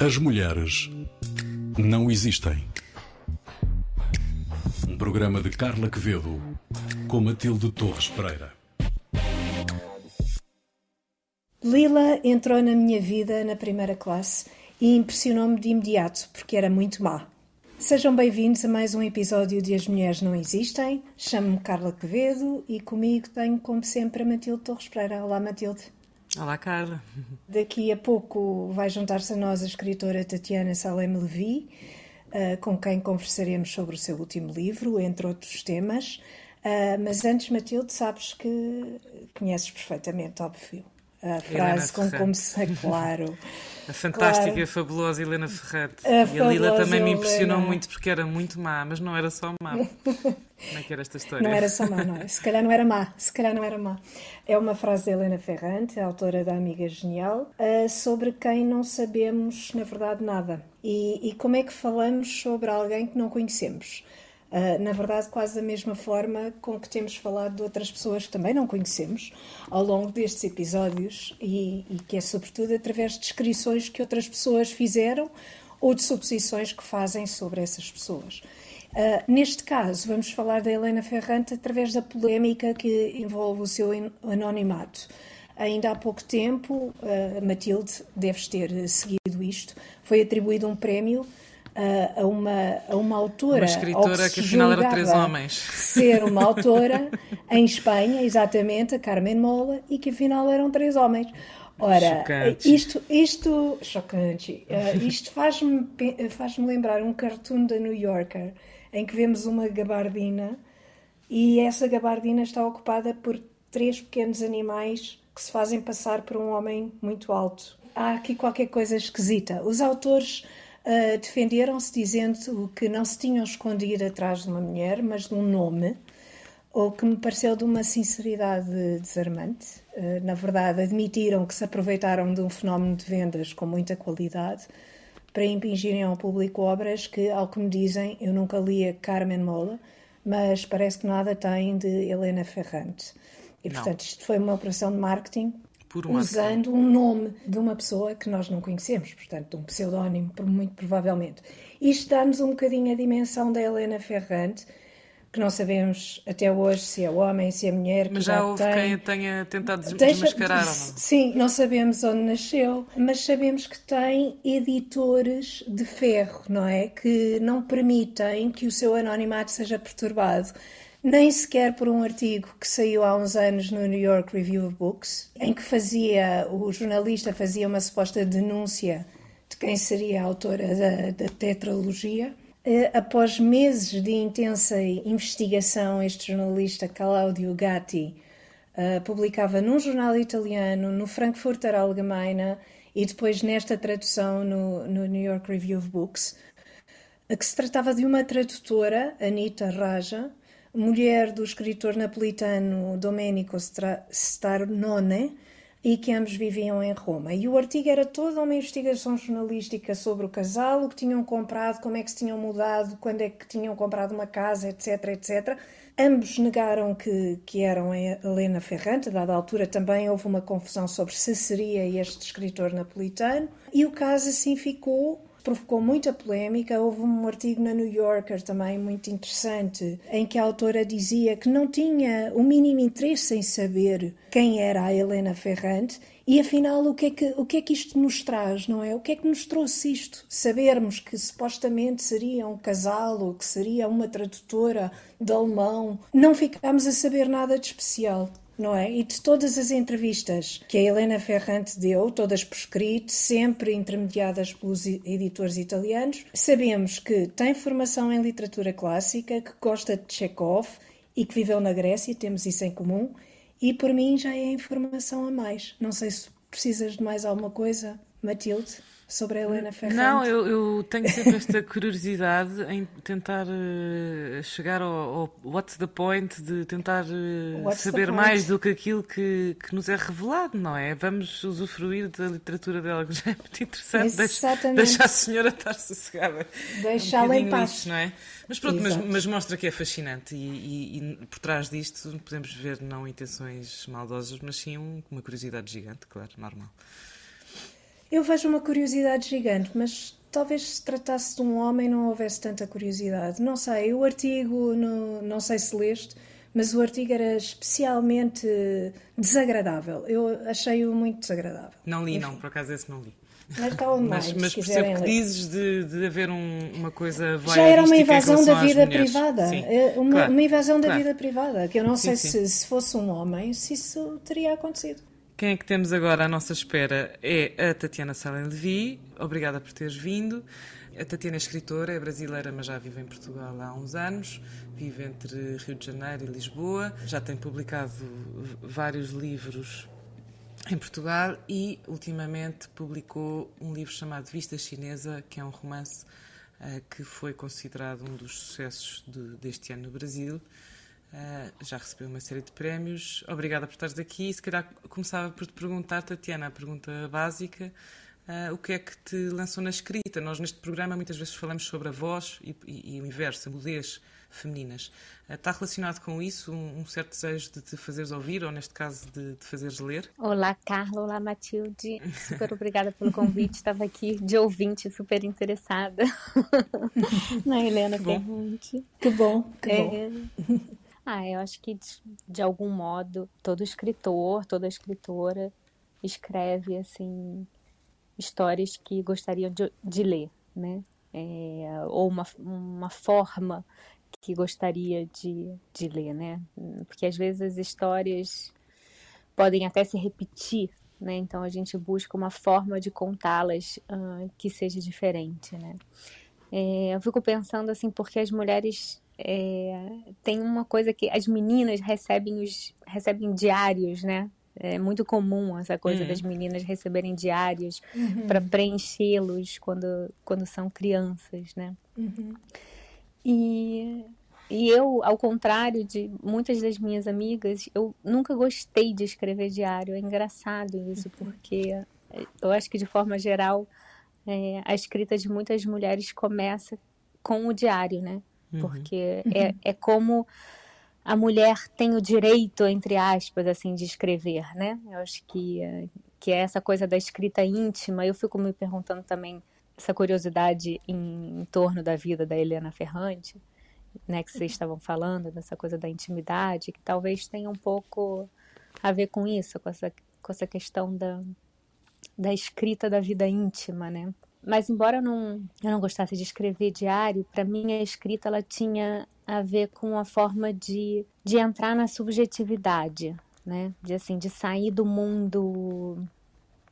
As mulheres não existem. Um programa de Carla Quevedo com Matilde Torres Pereira. Lila entrou na minha vida na primeira classe e impressionou-me de imediato porque era muito má. Sejam bem-vindos a mais um episódio de As Mulheres Não Existem. Chamo-me Carla Quevedo e comigo tenho, como sempre, a Matilde Torres Pereira. Olá, Matilde. Olá, Carla. Daqui a pouco vai juntar-se a nós a escritora Tatiana Salem Levi, uh, com quem conversaremos sobre o seu último livro, entre outros temas. Uh, mas antes, Matilde, sabes que conheces perfeitamente, óbvio, a frase com como se claro. A fantástica claro. e a fabulosa Helena Ferrante. A e a Lila também me impressionou Helena. muito porque era muito má, mas não era só má. Como é que era esta história? Não era só má, não é? Se calhar não era má, se calhar não era má. É uma frase da Helena Ferrante, autora da Amiga Genial, uh, sobre quem não sabemos, na verdade, nada. E, e como é que falamos sobre alguém que não conhecemos? Uh, na verdade, quase da mesma forma com que temos falado de outras pessoas que também não conhecemos ao longo destes episódios e, e que é sobretudo através de descrições que outras pessoas fizeram ou de suposições que fazem sobre essas pessoas. Uh, neste caso, vamos falar da Helena Ferrante através da polémica que envolve o seu anonimato. Ainda há pouco tempo, uh, Matilde, deves ter seguido isto, foi atribuído um prémio a uma, a uma autora. Uma escritora que, que afinal era três homens. Ser uma autora em Espanha, exatamente, a Carmen Mola, e que afinal eram três homens. Ora, chocante. isto, isto, chocante, uh, isto faz-me faz lembrar um cartoon da New Yorker em que vemos uma gabardina e essa gabardina está ocupada por três pequenos animais que se fazem passar por um homem muito alto. Há aqui qualquer coisa esquisita. Os autores uh, defenderam-se dizendo que não se tinham escondido atrás de uma mulher, mas de um nome, o que me pareceu de uma sinceridade desarmante. Uh, na verdade, admitiram que se aproveitaram de um fenómeno de vendas com muita qualidade para impingirem ao público obras que, ao que me dizem, eu nunca li a Carmen Mola, mas parece que nada tem de Helena Ferrante. E, portanto, isto foi uma operação de marketing usando um nome de uma pessoa que nós não conhecemos, portanto, um pseudónimo, muito provavelmente. Isto dá-nos um bocadinho a dimensão da Helena Ferrante, que não sabemos até hoje se é homem, se é mulher. Mas já houve tem. quem tenha tentado desmascarar Deixa? Sim, não sabemos onde nasceu, mas sabemos que tem editores de ferro, não é? Que não permitem que o seu anonimato seja perturbado nem sequer por um artigo que saiu há uns anos no New York Review of Books, em que fazia o jornalista fazia uma suposta denúncia de quem seria a autora da, da tetralogia. Eh, após meses de intensa investigação, este jornalista Claudio Gatti uh, publicava num jornal italiano, no Frankfurter Allgemeine e depois nesta tradução no, no New York Review of Books, que se tratava de uma tradutora, Anita Raja, mulher do escritor napolitano Domenico Starnone, e que ambos viviam em Roma. E o artigo era toda uma investigação jornalística sobre o casal, o que tinham comprado, como é que se tinham mudado, quando é que tinham comprado uma casa, etc, etc. Ambos negaram que, que eram Helena Ferrante, dada a altura também houve uma confusão sobre se seria este escritor napolitano, e o caso assim ficou provocou muita polémica. Houve um artigo na New Yorker também muito interessante, em que a autora dizia que não tinha o mínimo interesse em saber quem era a Helena Ferrante. E afinal, o que, é que, o que é que isto nos traz, não é? O que é que nos trouxe isto? Sabermos que supostamente seria um casal ou que seria uma tradutora de alemão. Não ficámos a saber nada de especial não é? E de todas as entrevistas que a Helena Ferrante deu, todas por escrito, sempre intermediadas pelos editores italianos, sabemos que tem formação em literatura clássica, que gosta de Chekhov e que viveu na Grécia, temos isso em comum, e por mim já é informação a mais. Não sei se precisas de mais alguma coisa. Matilde? Sobre a Helena Ferrante? Não, eu, eu tenho sempre esta curiosidade em tentar uh, chegar ao, ao, what's the point, de tentar uh, saber mais do que aquilo que, que nos é revelado, não é? Vamos usufruir da literatura dela, que já é muito interessante. Deixa, deixa a senhora estar sossegada. Deixá-la um em paz. não é? Mas pronto, mas, mas, mostra que é fascinante e, e, e, por trás disto podemos ver não intenções maldosas, mas sim uma curiosidade gigante, claro, normal. Eu vejo uma curiosidade gigante, mas talvez se tratasse de um homem não houvesse tanta curiosidade. Não sei, o artigo, no, não sei se leste, mas o artigo era especialmente desagradável. Eu achei-o muito desagradável. Não li, Enfim. não, por acaso esse não li. Mas está online, mas, mas percebo que dizes de, de haver um, uma coisa Já era uma invasão da vida privada. Sim, é, uma, claro, uma, invasão da claro. vida privada. Que eu não sim, sei sim. Se, se fosse um homem, se isso teria acontecido. Quem é que temos agora à nossa espera é a Tatiana Salen Levi. Obrigada por teres vindo. A Tatiana é escritora, é brasileira, mas já vive em Portugal há uns anos. Vive entre Rio de Janeiro e Lisboa. Já tem publicado vários livros em Portugal e, ultimamente, publicou um livro chamado Vista Chinesa, que é um romance uh, que foi considerado um dos sucessos de, deste ano no Brasil. Uh, já recebeu uma série de prémios. Obrigada por estares aqui. Se calhar começava por te perguntar, Tatiana, a pergunta básica: uh, o que é que te lançou na escrita? Nós, neste programa, muitas vezes falamos sobre a voz e, e, e o inverso, a mudez femininas. Uh, está relacionado com isso um, um, certo desejo de te fazeres ouvir, ou neste caso, de te fazeres ler? Olá, Carla. Olá, Matilde. Super obrigada pelo convite. Estava aqui de ouvinte, super interessada na Helena Ferrante. Que bom, que é... Ah, eu acho que de, de, algum modo todo escritor, toda escritora escreve assim histórias que gostariam de, de ler, né? É, ou uma, uma forma que gostaria de, de ler, né? Porque às vezes as histórias podem até se repetir, né? Então a gente busca uma forma de contá-las uh, que seja diferente, né? É, eu fico pensando assim, porque as mulheres é, tem uma coisa que as meninas recebem os recebem diários, né? É muito comum essa coisa uhum. das meninas receberem diários uhum. para preenchê-los quando, quando são crianças, né? Uhum. E, e eu, ao contrário de muitas das minhas amigas, eu nunca gostei de escrever diário. É engraçado isso, uhum. porque eu acho que de forma geral é, a escrita de muitas mulheres começa com o diário, né? Uhum. Porque. É, é como a mulher tem o direito, entre aspas, assim, de escrever, né? Eu acho que, que é essa coisa da escrita íntima. Eu fico me perguntando também essa curiosidade em, em torno da vida da Helena Ferrante, né? Que vocês estavam falando, dessa coisa da intimidade, que talvez tenha um pouco a ver com isso, com essa, com essa questão da, da escrita da vida íntima, né? Mas embora eu não, eu não gostasse de escrever diário, para mim a escrita ela tinha a ver com a forma de, de entrar na subjetividade, né? De assim, de sair do mundo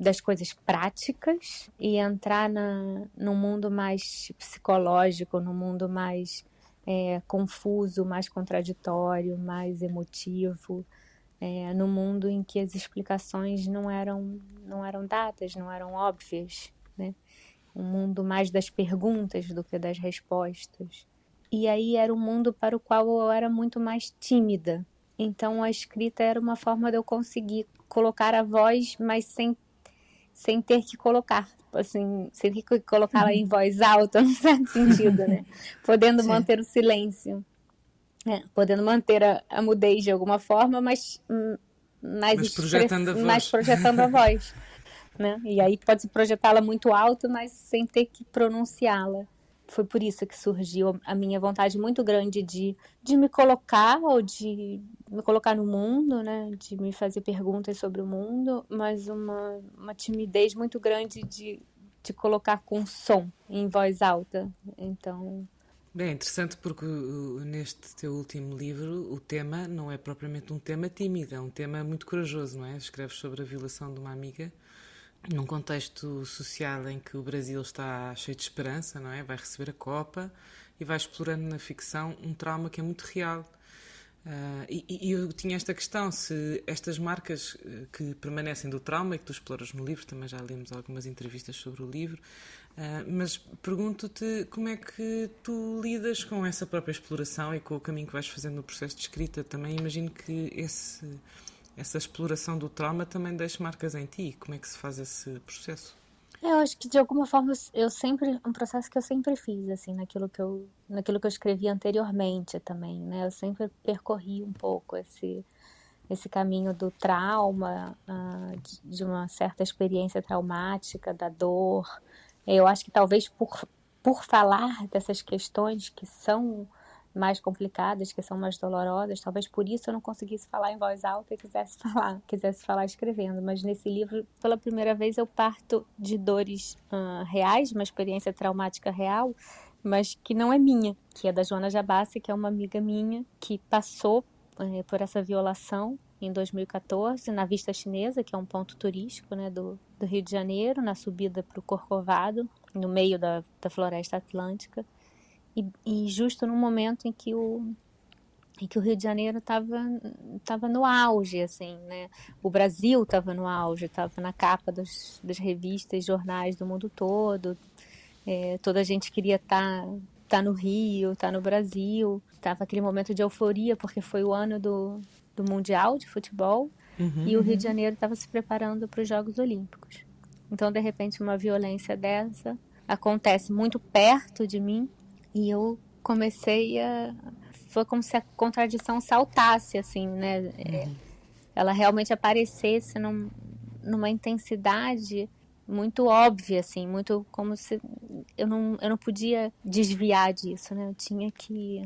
das coisas práticas e entrar na, no mundo mais psicológico, no mundo mais é, confuso, mais contraditório, mais emotivo, é, no mundo em que as explicações não eram não eram dadas, não eram óbvias? Um mundo mais das perguntas do que das respostas. E aí era um mundo para o qual eu era muito mais tímida. Então a escrita era uma forma de eu conseguir colocar a voz, mas sem, sem ter que colocar, assim, sem ter que colocá-la em voz alta, no certo sentido, né? Podendo Sim. manter o silêncio. É, podendo manter a, a, mudez de alguma forma, mas, hum, mais, mas projetando a voz. mais projetando a voz. né? E aí pode projetá-la muito alto, mas sem ter que pronunciá-la. Foi por isso que surgiu a minha vontade muito grande de, de me colocar ou de me colocar no mundo, né? De me fazer perguntas sobre o mundo, mas uma, uma timidez muito grande de, de colocar com som em voz alta. Então, Bem, é interessante porque neste teu último livro o tema não é propriamente um tema tímido, é um tema muito corajoso, não é? Escreves sobre a violação de uma amiga num contexto social em que o Brasil está cheio de esperança, não é? Vai receber a Copa e vai explorando na ficção um trauma que é muito real. Uh, e, e, eu tinha esta questão: se estas marcas eh, que permanecem do trauma e que tu exploras no livro, também já lemos algumas entrevistas sobre o livro, uh, mas pergunto-te como é que tu lidas com essa própria exploração e com o caminho que vais fazendo no processo de escrita. Também imagino que esse, essa exploração do trauma também deixe marcas em ti. Como é que se faz esse processo? Eu acho que de alguma forma eu sempre um processo que eu sempre fiz assim naquilo que eu naquilo que eu escrevi anteriormente também, né? Eu sempre percorri um pouco esse esse caminho do trauma, uh, de uma certa experiência traumática, da dor. Eu acho que talvez por por falar dessas questões que são mais complicadas, que são mais dolorosas. Talvez por isso eu não conseguisse falar em voz alta e quisesse falar, quisesse falar escrevendo. Mas nesse livro, pela primeira vez, eu parto de dores uh, reais, uma experiência traumática real, mas que não é minha, que é da Joana Jabassi, que é uma amiga minha que passou uh, por essa violação em 2014 na Vista Chinesa, que é um ponto turístico né, do, do Rio de Janeiro, na subida para o Corcovado, no meio da, da floresta atlântica e, e justo no momento em que o em que o Rio de Janeiro estava tava no auge, assim, né? O Brasil estava no auge, estava na capa dos, das revistas, jornais do mundo todo. É, toda a gente queria estar tá, tá no Rio, estar tá no Brasil. Tava aquele momento de euforia porque foi o ano do, do mundial de futebol uhum, e o Rio de Janeiro estava se preparando para os Jogos Olímpicos. Então, de repente, uma violência dessa acontece muito perto de mim e eu comecei a. Foi como se a contradição saltasse, assim, né? É, uhum. Ela realmente aparecesse num, numa intensidade muito óbvia, assim, muito como se eu não, eu não podia desviar disso, né? Eu tinha que.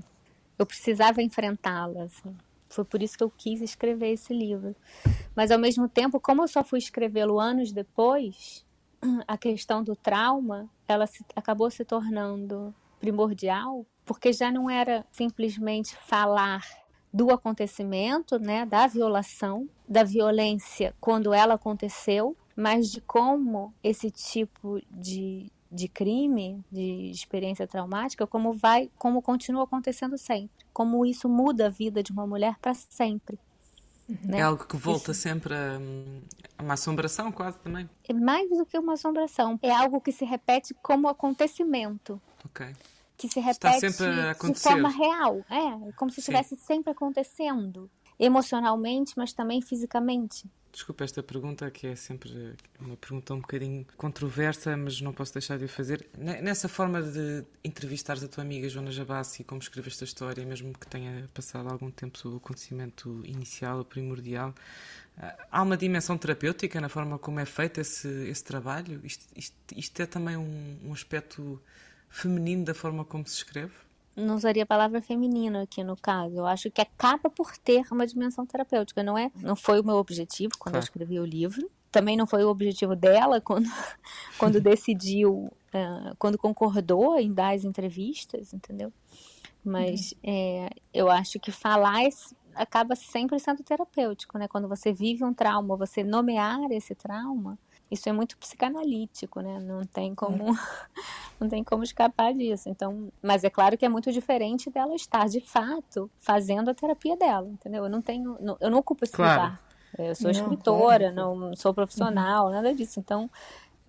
Eu precisava enfrentá-la, assim. Foi por isso que eu quis escrever esse livro. Mas, ao mesmo tempo, como eu só fui escrevê-lo anos depois, a questão do trauma, ela se, acabou se tornando primordial, porque já não era simplesmente falar do acontecimento, né, da violação, da violência quando ela aconteceu, mas de como esse tipo de, de crime, de experiência traumática, como vai, como continua acontecendo sempre, como isso muda a vida de uma mulher para sempre. Né? É algo que volta isso. sempre a, a, uma assombração, quase também. É mais do que uma assombração. É algo que se repete como acontecimento. Ok. Que se repete de forma real. É, como se estivesse sempre acontecendo. Emocionalmente, mas também fisicamente. Desculpa esta pergunta, que é sempre uma pergunta um bocadinho controversa, mas não posso deixar de a fazer. Nessa forma de entrevistares a tua amiga Joana Jabassi, como escreveste a história, mesmo que tenha passado algum tempo sobre o acontecimento inicial, o primordial, ah, há uma dimensão terapêutica na forma como é feito esse, esse trabalho? Isto, isto, isto é também um, um aspecto feminino da forma como se escreve? não usaria a palavra feminino aqui no caso. Eu acho que acaba por ter uma dimensão terapêutica. Não é, não foi o meu objetivo quando claro. eu escrevi o livro. Também não foi o objetivo dela quando, quando decidiu, uh, quando concordou em dar as entrevistas, entendeu? Mas uhum. é, eu acho que falar acaba sempre sendo terapêutico, né? Quando você vive um trauma, você nomear esse trauma, isso é muito psicanalítico, né? Não tem como, não tem como escapar disso. Então, mas é claro que é muito diferente dela estar de fato fazendo a terapia dela, entendeu? Eu não tenho, eu não ocupo esse claro. lugar. Eu sou escritora, não, não sou profissional, uhum. nada disso. Então,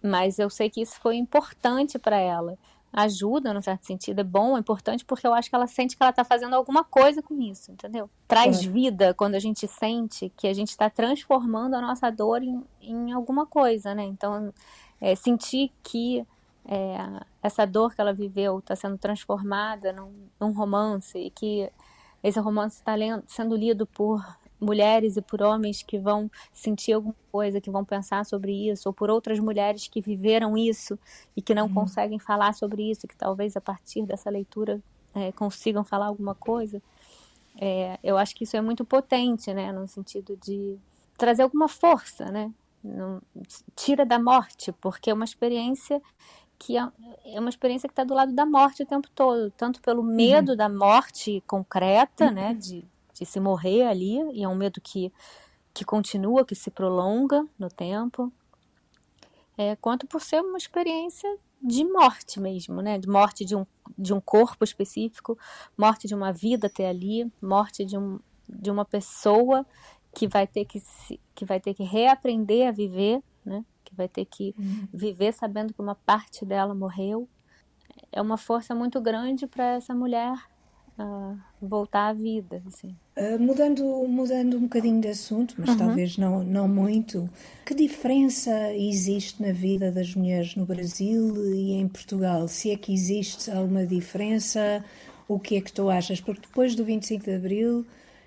mas eu sei que isso foi importante para ela ajuda, no certo sentido, é bom, é importante, porque eu acho que ela sente que ela está fazendo alguma coisa com isso, entendeu? Traz é. vida quando a gente sente que a gente está transformando a nossa dor em, em alguma coisa, né? Então, é, sentir que é, essa dor que ela viveu está sendo transformada num, num romance e que esse romance está sendo lido por mulheres e por homens que vão sentir alguma coisa, que vão pensar sobre isso, ou por outras mulheres que viveram isso e que não uhum. conseguem falar sobre isso, que talvez a partir dessa leitura é, consigam falar alguma coisa. É, eu acho que isso é muito potente, né, no sentido de trazer alguma força, né, não, tira da morte, porque é uma experiência que é, é uma experiência que está do lado da morte o tempo todo, tanto pelo medo uhum. da morte concreta, né, uhum. né, de de se morrer ali, e é um medo que, que continua, que se prolonga no tempo, é, quanto por ser uma experiência de morte mesmo, né? De morte de um, de um corpo específico, morte de uma vida até ali, morte de um, de uma pessoa que vai ter que se, que vai ter que reaprender a viver, né? Que vai ter que uhum. viver sabendo que uma parte dela morreu. É uma força muito grande para essa mulher uh, voltar à vida, assim. Uh, mudando, mudando um bocadinho de assunto, mas uhum. talvez não, não muito, que diferença existe na vida das mulheres no Brasil e em Portugal? Se é que existe alguma diferença, o que é que tu achas? Porque depois do 25 de Abril,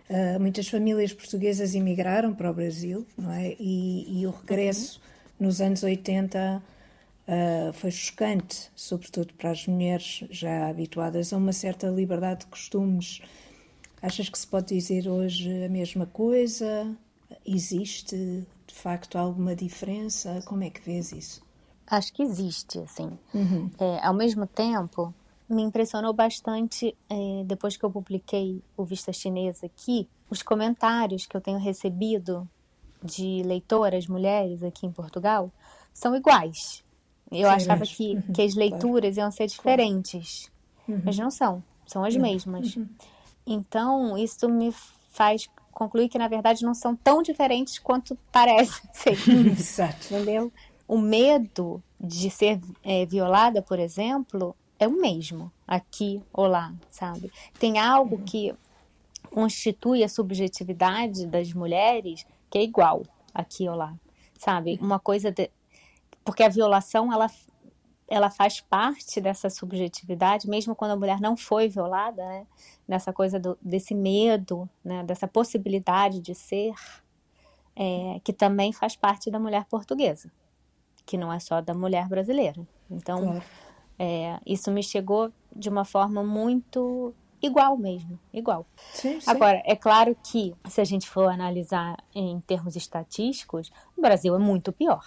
uh, muitas famílias portuguesas emigraram para o Brasil, não é? E, e o regresso uhum. nos anos 80 Uh, foi chocante, sobretudo para as mulheres já habituadas a uma certa liberdade de costumes. Achas que se pode dizer hoje a mesma coisa? Existe de facto alguma diferença? Como é que vês isso? Acho que existe, assim. Uhum. É, ao mesmo tempo, me impressionou bastante é, depois que eu publiquei o Vista Chinesa aqui, os comentários que eu tenho recebido de leitoras mulheres aqui em Portugal são iguais. Eu Sim, achava que, uhum, que as leituras claro. iam ser diferentes, uhum. mas não são, são as uhum. mesmas. Uhum. Então, isso me faz concluir que, na verdade, não são tão diferentes quanto parece ser. Exato. Entendeu? O medo de ser é, violada, por exemplo, é o mesmo aqui ou lá, sabe? Tem algo uhum. que constitui a subjetividade das mulheres que é igual aqui ou lá, sabe? Uma coisa de, porque a violação ela ela faz parte dessa subjetividade, mesmo quando a mulher não foi violada, né? Nessa coisa do, desse medo, né? Dessa possibilidade de ser, é, que também faz parte da mulher portuguesa, que não é só da mulher brasileira. Então, é, isso me chegou de uma forma muito igual mesmo, igual. Sim, sim. Agora, é claro que se a gente for analisar em termos estatísticos, o Brasil é muito pior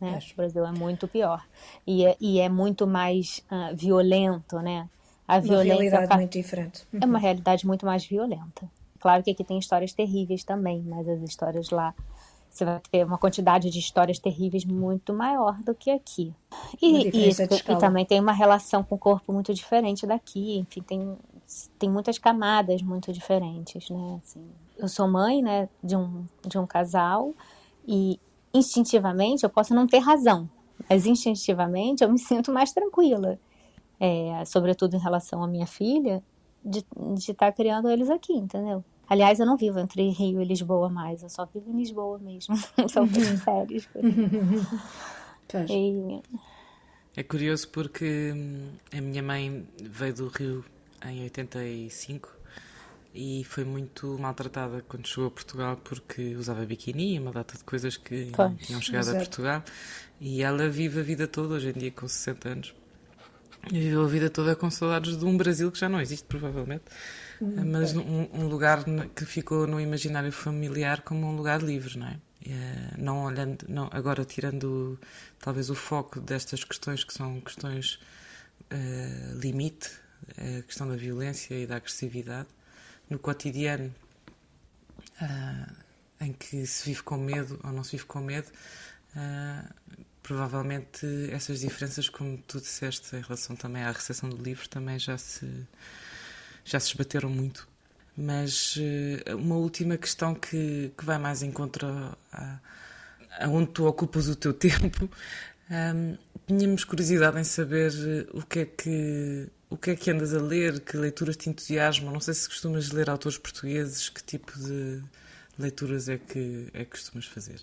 né? Acho. O Brasil é muito pior. E é, e é muito mais uh, violento, né? A uma violência realidade muito diferente. É uma realidade muito mais violenta. Claro que aqui tem histórias terríveis também, mas as histórias lá você vai ter uma quantidade de histórias terríveis muito maior do que aqui. E, e, e, também tem uma relação com o corpo muito diferente daqui. Enfim, tem, tem muitas camadas muito diferentes, né? Assim, eu sou mãe, né, de um, de um casal e, instintivamente eu posso não ter razão, mas instintivamente eu me sinto mais tranquila, é, sobretudo em relação à minha filha, de estar tá criando eles aqui, entendeu? Aliás, eu não vivo entre Rio e Lisboa mais, eu só vivo em Lisboa mesmo. São duas férias. e... É curioso porque hum, a minha mãe veio do Rio em 85 e foi muito maltratada quando chegou a Portugal porque usava biquíni e uma data de coisas que pois, tinham chegado exato. a Portugal e ela vive a vida toda, hoje em dia com 60 anos viveu a vida toda com saudades de um Brasil que já não existe provavelmente hum, mas um, um, lugar que ficou no imaginário familiar como um lugar livre, não é? Eh, não olhando, não, agora tirando talvez o foco destas questões que são questões uh, limite, a questão da violência e da agressividade, no cotidiano uh, em que se vive com medo ou não se vive com medo, uh, provavelmente essas diferenças, como tu disseste em relação também à recepção do livro, também já se, já se esbateram muito. Mas uh, uma última questão que, que vai mais em contra a, onde tu ocupas o teu tempo. Um, tínhamos curiosidade em saber o que é que o que é que andas a ler? Que leituras te entusiasmam? Não sei se costumas ler autores portugueses, que tipo de leituras é que, é que costumas fazer?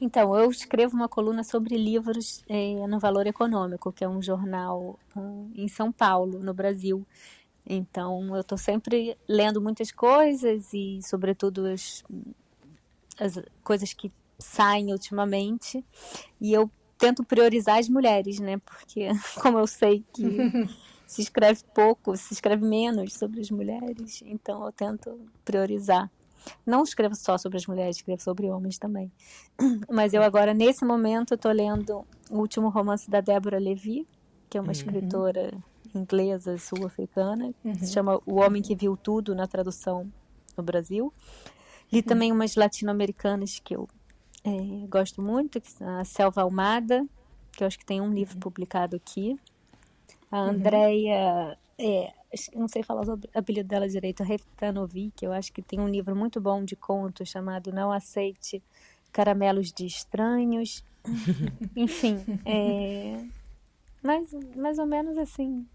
Então, eu escrevo uma coluna sobre livros é, no Valor Econômico, que é um jornal uh, em São Paulo, no Brasil. Então, eu estou sempre lendo muitas coisas e, sobretudo, as, as coisas que saem ultimamente. E eu tento priorizar as mulheres, né? Porque como eu sei que se escreve pouco, se escreve menos sobre as mulheres, então eu tento priorizar. Não escrevo só sobre as mulheres, escrevo sobre homens também. Mas eu agora, nesse momento, estou lendo o último romance da Débora Levi, que é uma uhum. escritora inglesa sul-africana, uhum. se chama O Homem que Viu Tudo, na tradução no Brasil. Li uhum. também umas latino-americanas que eu é, gosto muito, a Selva Almada, que eu acho que tem um livro publicado aqui. A uhum. Andrea é, não sei falar o apelido dela direito, Reftanovic, eu acho que tem um livro muito bom de contos chamado Não Aceite Caramelos de Estranhos. Enfim, é, mais, mais ou menos assim.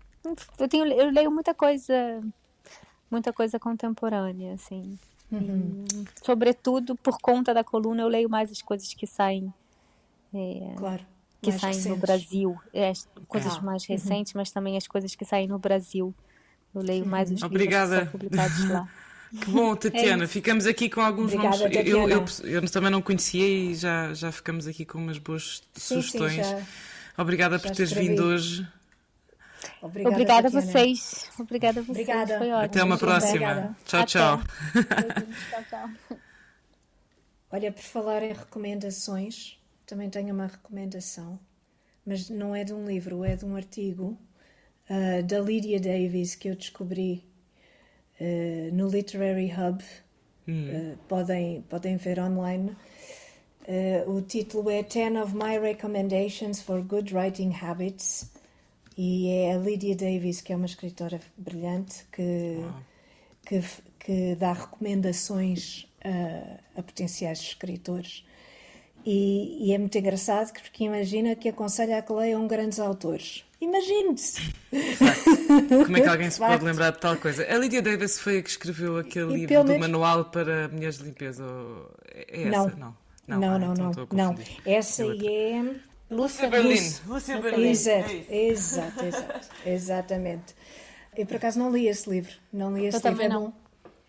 Eu, tenho, eu leio muita coisa, muita coisa contemporânea, assim. Uhum. E, sobretudo por conta da coluna, eu leio mais as coisas que saem. É, claro que saem recentes. no Brasil. É, coisas ah. mais uhum. recentes, uhum. mas também as coisas que saem no Brasil. Eu leio mais os Obrigada. livros que são publicados lá. Que bom, Tatiana. É ficamos aqui com alguns Obrigada, nomes. Eu, eu, eu, também não conhecia e já, já ficamos aqui com umas boas sim, sugestões. Sim, já, Obrigada já por teres escrevi. vindo hoje. Obrigada, Obrigada a vocês. Obrigada a vocês. Obrigada. Foi ótimo. Até uma próxima. Tchau, tchau. tchau, tchau. Olha, por falar em recomendações, também tenho uma recomendação, mas não é de um livro, é de um artigo uh, da Lydia Davis que eu descobri uh, no Literary Hub. Uh, podem, podem ver online. o título é Ten of My Recommendations for Good Writing Habits e é a Lydia Davis, que é uma escritora brilhante que, que, que, dá recomendações a, a potenciais escritores e, e, é muito engraçado porque imagina que aconselha a que leiam grandes autores. Imagine-se! Como é que alguém se pode lembrar de tal coisa? A Lydia Davis foi a que escreveu aquele e livro do menos... manual para mulheres de limpeza? É essa? Não, não, não. Ah, não, então não, não. Essa aí é. Lúcia Berlim. Lúcia Berlim. Exato, é exato, exato, exatamente. Eu por acaso não li esse livro. Não li esse eu livro. É não.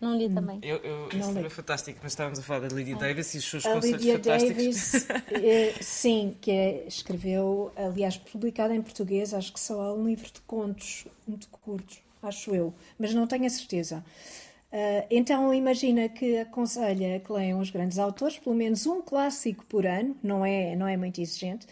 Não li também. Eu, eu, não li. é fantástico, mas estávamos a falar da Lydia ah. Davis e os seus a conselhos Lydia Davis, eh, sim, que é, escreveu, aliás, publicado em português, acho que só há um livro de contos muito curtos, acho eu, mas não tenho a certeza. Uh, então imagina que aconselha que leiam os grandes autores, pelo menos um clássico por ano, não é, não é muito exigente.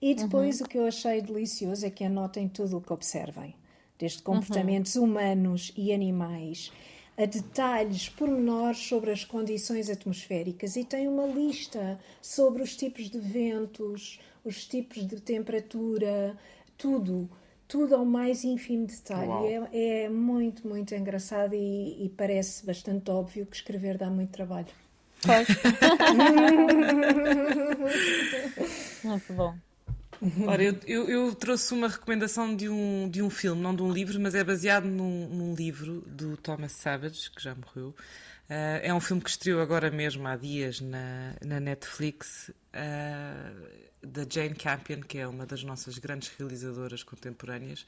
E depois uhum. o que eu achei delicioso é que anotem tudo o que observem, desde comportamentos uhum. humanos e animais a detalhes pormenores sobre as condições atmosféricas e tem uma lista sobre os tipos de ventos, os tipos de temperatura, tudo, tudo ao mais ínfimo detalhe. É, é, muito, muito engraçado e, e, parece bastante óbvio que escrever dá muito trabalho. Pois. muito bom. Ora, eu, eu, eu, trouxe uma recomendação de um, de um filme, não de um livro, mas é baseado num, num livro do Thomas Savage, que já morreu. Uh, é um filme que estreou agora mesmo há dias na, na Netflix, uh, da Jane Campion, que é uma das nossas grandes realizadoras contemporâneas.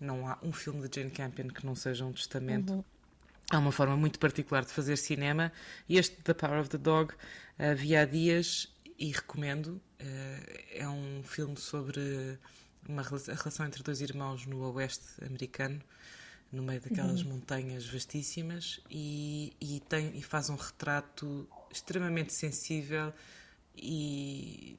Não há um filme de Jane Campion que não seja um testamento. Uhum. Há uma forma muito particular de fazer cinema e este The Power of the Dog uh, vi há dias e recomendo. Eh, é um filme sobre uma, a relação entre dois irmãos no oeste americano, no meio daquelas uhum. montanhas vastíssimas, e, e, tem, e faz um retrato extremamente sensível e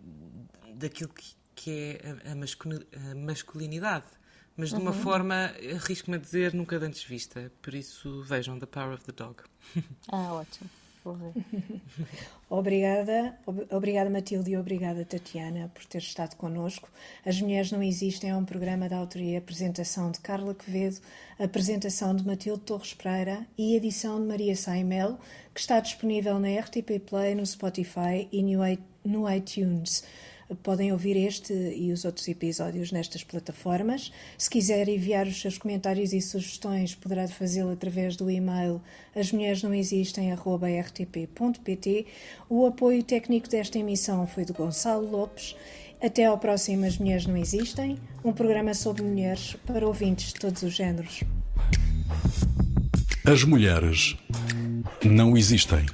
daquilo que, que é a, a, masculinidade, mas de uma uhum. forma, arrisco-me a dizer, nunca antes vista. Por isso, vejam The Power of the Dog. Ah, ótimo ver. obrigada, obrigada Matilde e obrigada Tatiana por ter estado connosco. As Mulheres Não Existem é um programa da autoria e apresentação de Carla Quevedo, apresentação de Matilde Torres Pereira e edição de Maria Saimel, que está disponível na RTP Play, no Spotify e no iTunes. Podem ouvir este e os outros episódios nestas plataformas. Se quiser enviar os seus comentários e sugestões, poderá fazê-lo através do e-mail asmulheresnãoexistem.rtp.pt. O apoio técnico desta emissão foi do Gonçalo Lopes. Até ao próximo As Mulheres Não Existem, um programa sobre mulheres para ouvintes de todos os géneros. As mulheres não existem.